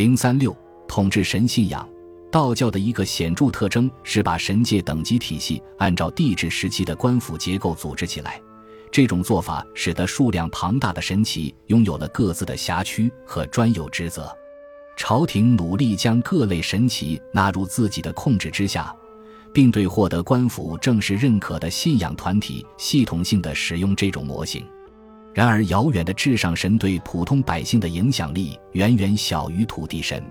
零三六统治神信仰，道教的一个显著特征是把神界等级体系按照帝制时期的官府结构组织起来。这种做法使得数量庞大的神祇拥有了各自的辖区和专有职责。朝廷努力将各类神祇纳入自己的控制之下，并对获得官府正式认可的信仰团体系统性的使用这种模型。然而，遥远的至上神对普通百姓的影响力远远小于土地神。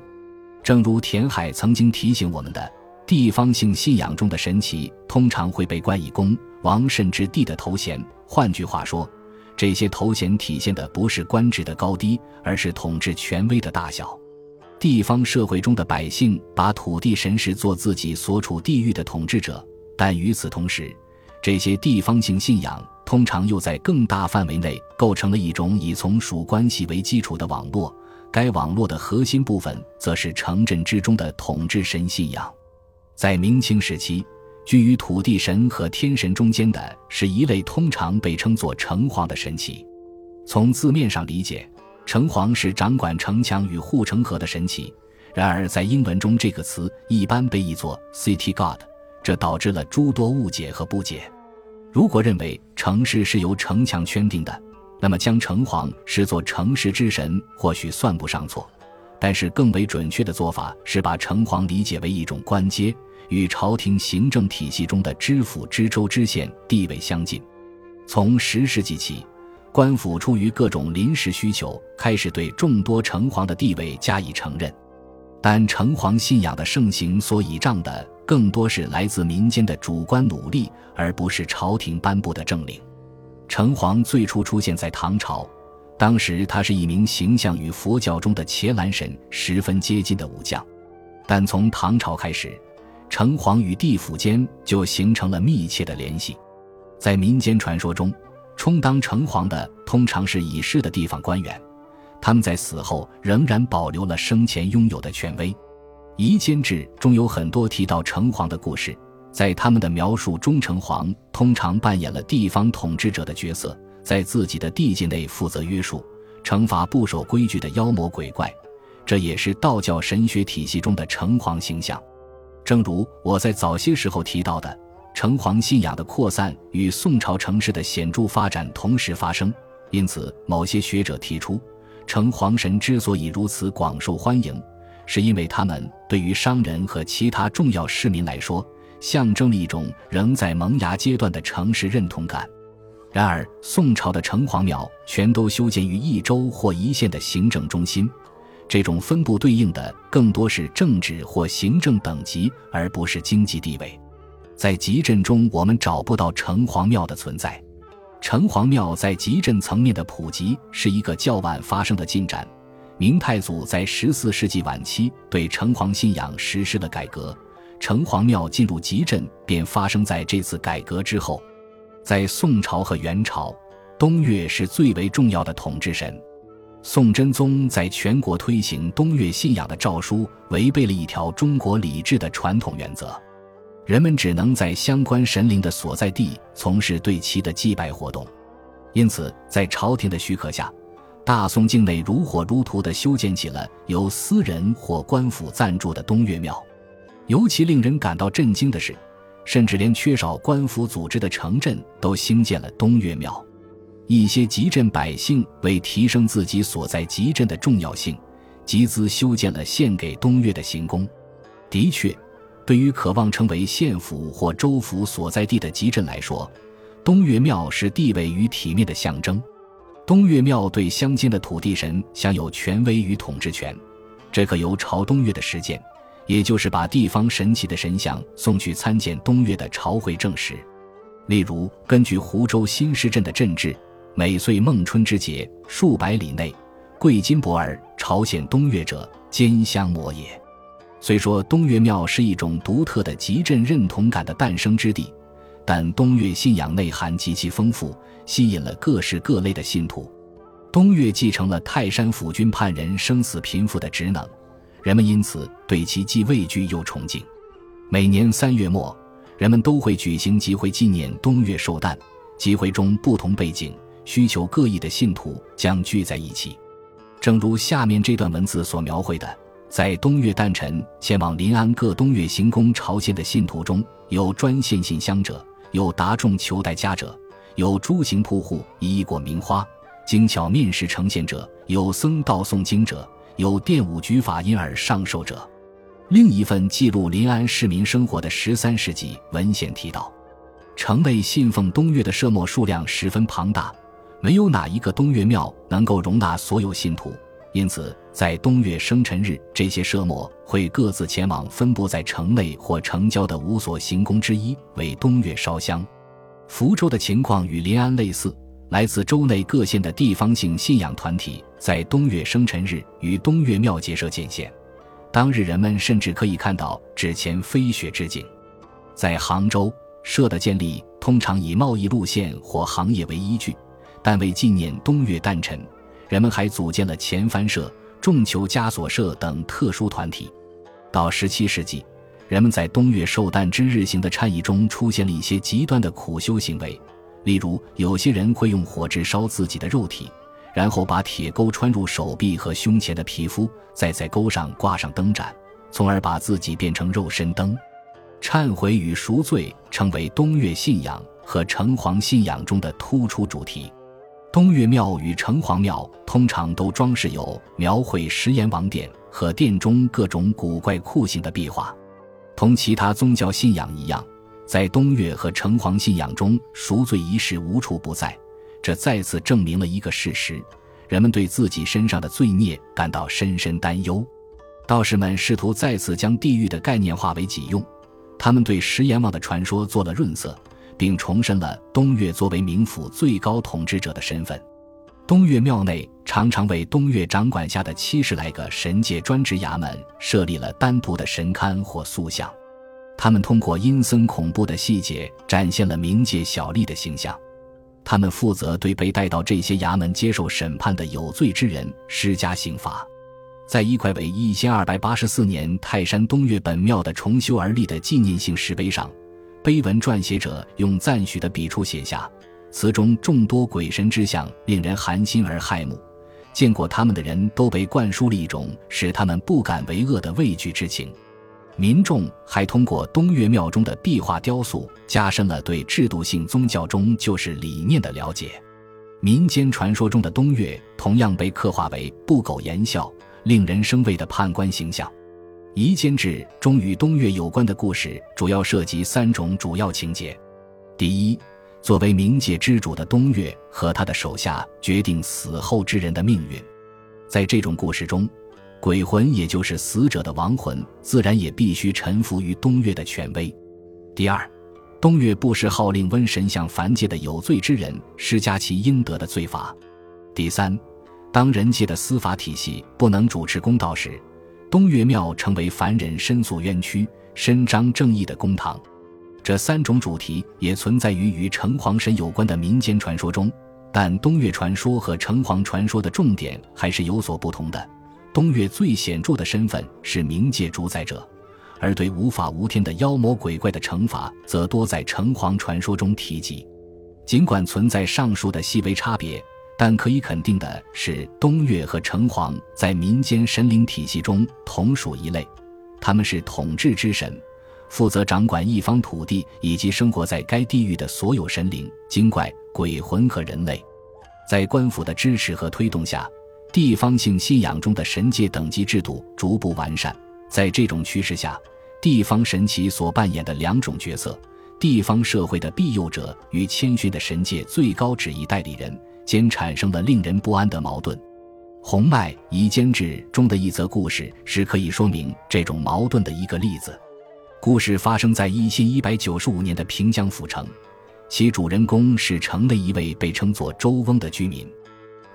正如田海曾经提醒我们的，地方性信仰中的神祇通常会被冠以公、王甚至帝的头衔。换句话说，这些头衔体现的不是官职的高低，而是统治权威的大小。地方社会中的百姓把土地神视作自己所处地域的统治者，但与此同时，这些地方性信仰。通常又在更大范围内构成了一种以从属关系为基础的网络，该网络的核心部分则是城镇之中的统治神信仰。在明清时期，居于土地神和天神中间的是一类通常被称作城隍的神祇。从字面上理解，城隍是掌管城墙与护城河的神祇。然而，在英文中，这个词一般被译作 city god，这导致了诸多误解和不解。如果认为城市是由城墙圈定的，那么将城隍视作城市之神或许算不上错。但是更为准确的做法是把城隍理解为一种官阶，与朝廷行政体系中的知府、知州、知县地位相近。从十世纪起，官府出于各种临时需求，开始对众多城隍的地位加以承认。但城隍信仰的盛行所倚仗的。更多是来自民间的主观努力，而不是朝廷颁布的政令。城隍最初出现在唐朝，当时他是一名形象与佛教中的伽蓝神十分接近的武将。但从唐朝开始，城隍与地府间就形成了密切的联系。在民间传说中，充当城隍的通常是已逝的地方官员，他们在死后仍然保留了生前拥有的权威。《夷坚志》中有很多提到城隍的故事，在他们的描述中，城隍通常扮演了地方统治者的角色，在自己的地界内负责约束、惩罚不守规矩的妖魔鬼怪。这也是道教神学体系中的城隍形象。正如我在早些时候提到的，城隍信仰的扩散与宋朝城市的显著发展同时发生，因此某些学者提出，城隍神之所以如此广受欢迎。是因为他们对于商人和其他重要市民来说，象征了一种仍在萌芽阶段的城市认同感。然而，宋朝的城隍庙全都修建于一州或一县的行政中心，这种分布对应的更多是政治或行政等级，而不是经济地位。在集镇中，我们找不到城隍庙的存在。城隍庙在集镇层面的普及是一个较晚发生的进展。明太祖在十四世纪晚期对城隍信仰实施了改革，城隍庙进入集镇便发生在这次改革之后。在宋朝和元朝，东岳是最为重要的统治神。宋真宗在全国推行东岳信仰的诏书，违背了一条中国礼制的传统原则：人们只能在相关神灵的所在地从事对其的祭拜活动。因此，在朝廷的许可下。大宋境内如火如荼地修建起了由私人或官府赞助的东岳庙，尤其令人感到震惊的是，甚至连缺少官府组织的城镇都兴建了东岳庙。一些集镇百姓为提升自己所在集镇的重要性，集资修建了献给东岳的行宫。的确，对于渴望成为县府或州府所在地的集镇来说，东岳庙是地位与体面的象征。东岳庙对乡间的土地神享有权威与统治权，这可由朝东岳的实践，也就是把地方神奇的神像送去参见东岳的朝会证实。例如，根据湖州新市镇的镇制，每岁孟春之节，数百里内，贵金博尔朝献东岳者，兼香摩也。虽说东岳庙是一种独特的集镇认同感的诞生之地。但东岳信仰内涵极其丰富，吸引了各式各类的信徒。东岳继承了泰山府君判人生死贫富的职能，人们因此对其既畏惧又崇敬。每年三月末，人们都会举行集会纪念东岳寿诞。集会中，不同背景、需求各异的信徒将聚在一起。正如下面这段文字所描绘的：在东岳诞辰前往临安各东岳行宫朝献的信徒中，有专献信箱者，有达众求代家者，有诸行铺户衣过名花，精巧面食呈现者，有僧道诵经者，有殿舞举法因而上寿者。另一份记录临安市民生活的十三世纪文献提到，城内信奉东岳的社庙数量十分庞大，没有哪一个东岳庙能够容纳所有信徒。因此，在东岳生辰日，这些社魔会各自前往分布在城内或城郊的五所行宫之一，为东岳烧香。福州的情况与临安类似，来自州内各县的地方性信仰团体在东岳生辰日与东岳庙结社建县。当日，人们甚至可以看到纸钱飞雪之景。在杭州，社的建立通常以贸易路线或行业为依据，但为纪念东岳诞辰。人们还组建了前帆社、众求枷锁社等特殊团体。到十七世纪，人们在东岳寿诞之日行的倡议中出现了一些极端的苦修行为，例如，有些人会用火炙烧自己的肉体，然后把铁钩穿入手臂和胸前的皮肤，再在钩上挂上灯盏，从而把自己变成肉身灯。忏悔与赎罪成为东岳信仰和城隍信仰中的突出主题。东岳庙与城隍庙通常都装饰有描绘食阎王殿和殿中各种古怪酷刑的壁画。同其他宗教信仰一样，在东岳和城隍信仰中，赎罪仪式无处不在。这再次证明了一个事实：人们对自己身上的罪孽感到深深担忧。道士们试图再次将地狱的概念化为己用，他们对食阎王的传说做了润色。并重申了东岳作为冥府最高统治者的身份。东岳庙内常常为东岳掌管下的七十来个神界专职衙门设立了单独的神龛或塑像，他们通过阴森恐怖的细节展现了冥界小吏的形象。他们负责对被带到这些衙门接受审判的有罪之人施加刑罚。在一块为一千二百八十四年泰山东岳本庙的重修而立的纪念性石碑上。碑文撰写者用赞许的笔触写下：“词中众多鬼神之像，令人寒心而骇目。见过他们的人都被灌输了一种使他们不敢为恶的畏惧之情。”民众还通过东岳庙中的壁画雕塑，加深了对制度性宗教中旧式理念的了解。民间传说中的东岳同样被刻画为不苟言笑、令人生畏的判官形象。《夷坚志》中与东岳有关的故事主要涉及三种主要情节：第一，作为冥界之主的东岳和他的手下决定死后之人的命运，在这种故事中，鬼魂也就是死者的亡魂，自然也必须臣服于东岳的权威；第二，东岳不时号令瘟神向凡界的有罪之人施加其应得的罪罚；第三，当人界的司法体系不能主持公道时。东岳庙成为凡人申诉冤屈、伸张正义的公堂，这三种主题也存在于与城隍神有关的民间传说中。但东岳传说和城隍传说的重点还是有所不同的。东岳最显著的身份是冥界主宰者，而对无法无天的妖魔鬼怪的惩罚，则多在城隍传说中提及。尽管存在上述的细微差别。但可以肯定的是，东岳和城隍在民间神灵体系中同属一类，他们是统治之神，负责掌管一方土地以及生活在该地域的所有神灵、精怪、鬼魂和人类。在官府的支持和推动下，地方性信仰中的神界等级制度逐步完善。在这种趋势下，地方神祇所扮演的两种角色——地方社会的庇佑者与谦逊的神界最高旨意代理人。间产生了令人不安的矛盾，《洪迈夷坚志》中的一则故事是可以说明这种矛盾的一个例子。故事发生在一千一百九十五年的平江府城，其主人公是城内一位被称作周翁的居民。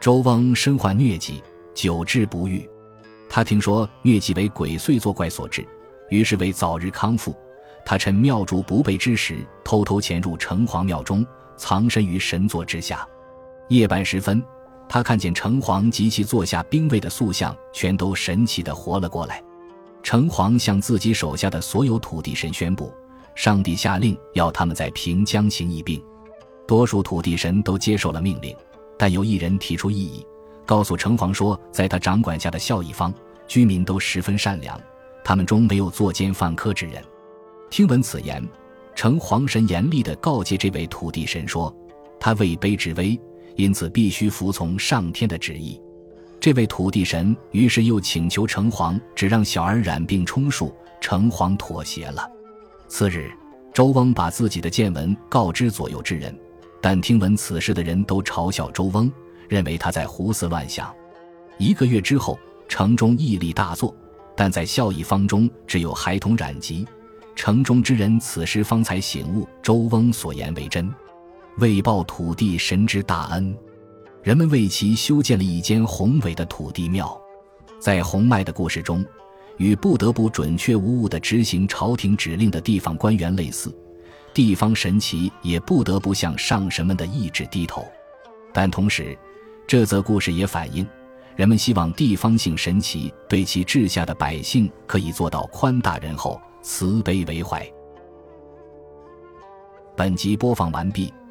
周翁身患疟疾，久治不愈。他听说疟疾为鬼祟作怪所致，于是为早日康复，他趁庙主不备之时，偷偷潜入城隍庙中，藏身于神座之下。夜半时分，他看见城隍及其座下兵卫的塑像全都神奇地活了过来。城隍向自己手下的所有土地神宣布，上帝下令要他们在平江行一病。多数土地神都接受了命令，但有一人提出异议，告诉城隍说，在他掌管下的孝义方居民都十分善良，他们中没有作奸犯科之人。听闻此言，城隍神严厉地告诫这位土地神说：“他位卑职微，因此必须服从上天的旨意。”这位土地神于是又请求城隍只让小儿染病充数，城隍妥协了。次日，周翁把自己的见闻告知左右之人，但听闻此事的人都嘲笑周翁，认为他在胡思乱想。一个月之后，城中疫力大作，但在孝义坊中只有孩童染疾。城中之人此时方才醒悟，周翁所言为真。为报土地神之大恩，人们为其修建了一间宏伟的土地庙。在洪迈的故事中，与不得不准确无误地执行朝廷指令的地方官员类似，地方神奇也不得不向上神们的意志低头。但同时，这则故事也反映。人们希望地方性神奇对其治下的百姓可以做到宽大仁厚、慈悲为怀。本集播放完毕，